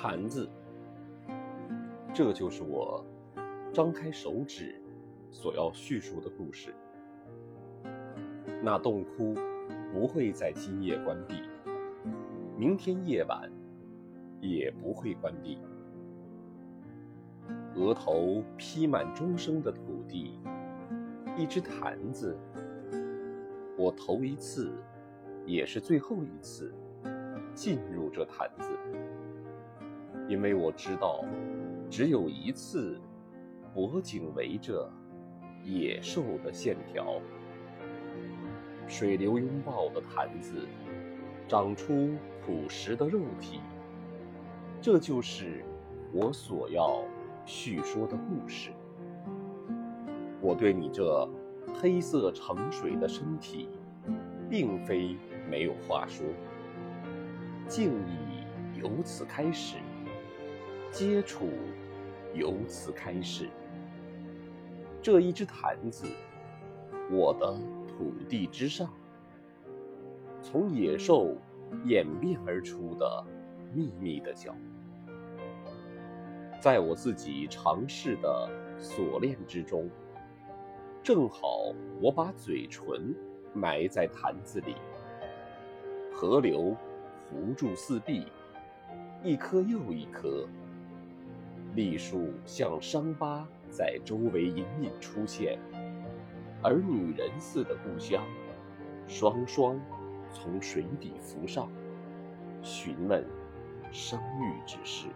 坛子，这就是我张开手指所要叙述的故事。那洞窟不会在今夜关闭，明天夜晚也不会关闭。额头披满终生的土地，一只坛子，我头一次，也是最后一次进入这坛子。因为我知道，只有一次，脖颈围着野兽的线条，水流拥抱的坛子，长出朴实的肉体。这就是我所要叙说的故事。我对你这黑色盛水的身体，并非没有话说，敬意由此开始。接触由此开始。这一只坛子，我的土地之上，从野兽演变而出的秘密的角，在我自己尝试的锁链之中，正好我把嘴唇埋在坛子里，河流糊住四壁，一颗又一颗。栗树像伤疤在周围隐隐出现，而女人似的故乡，双双从水底浮上，询问生育之事。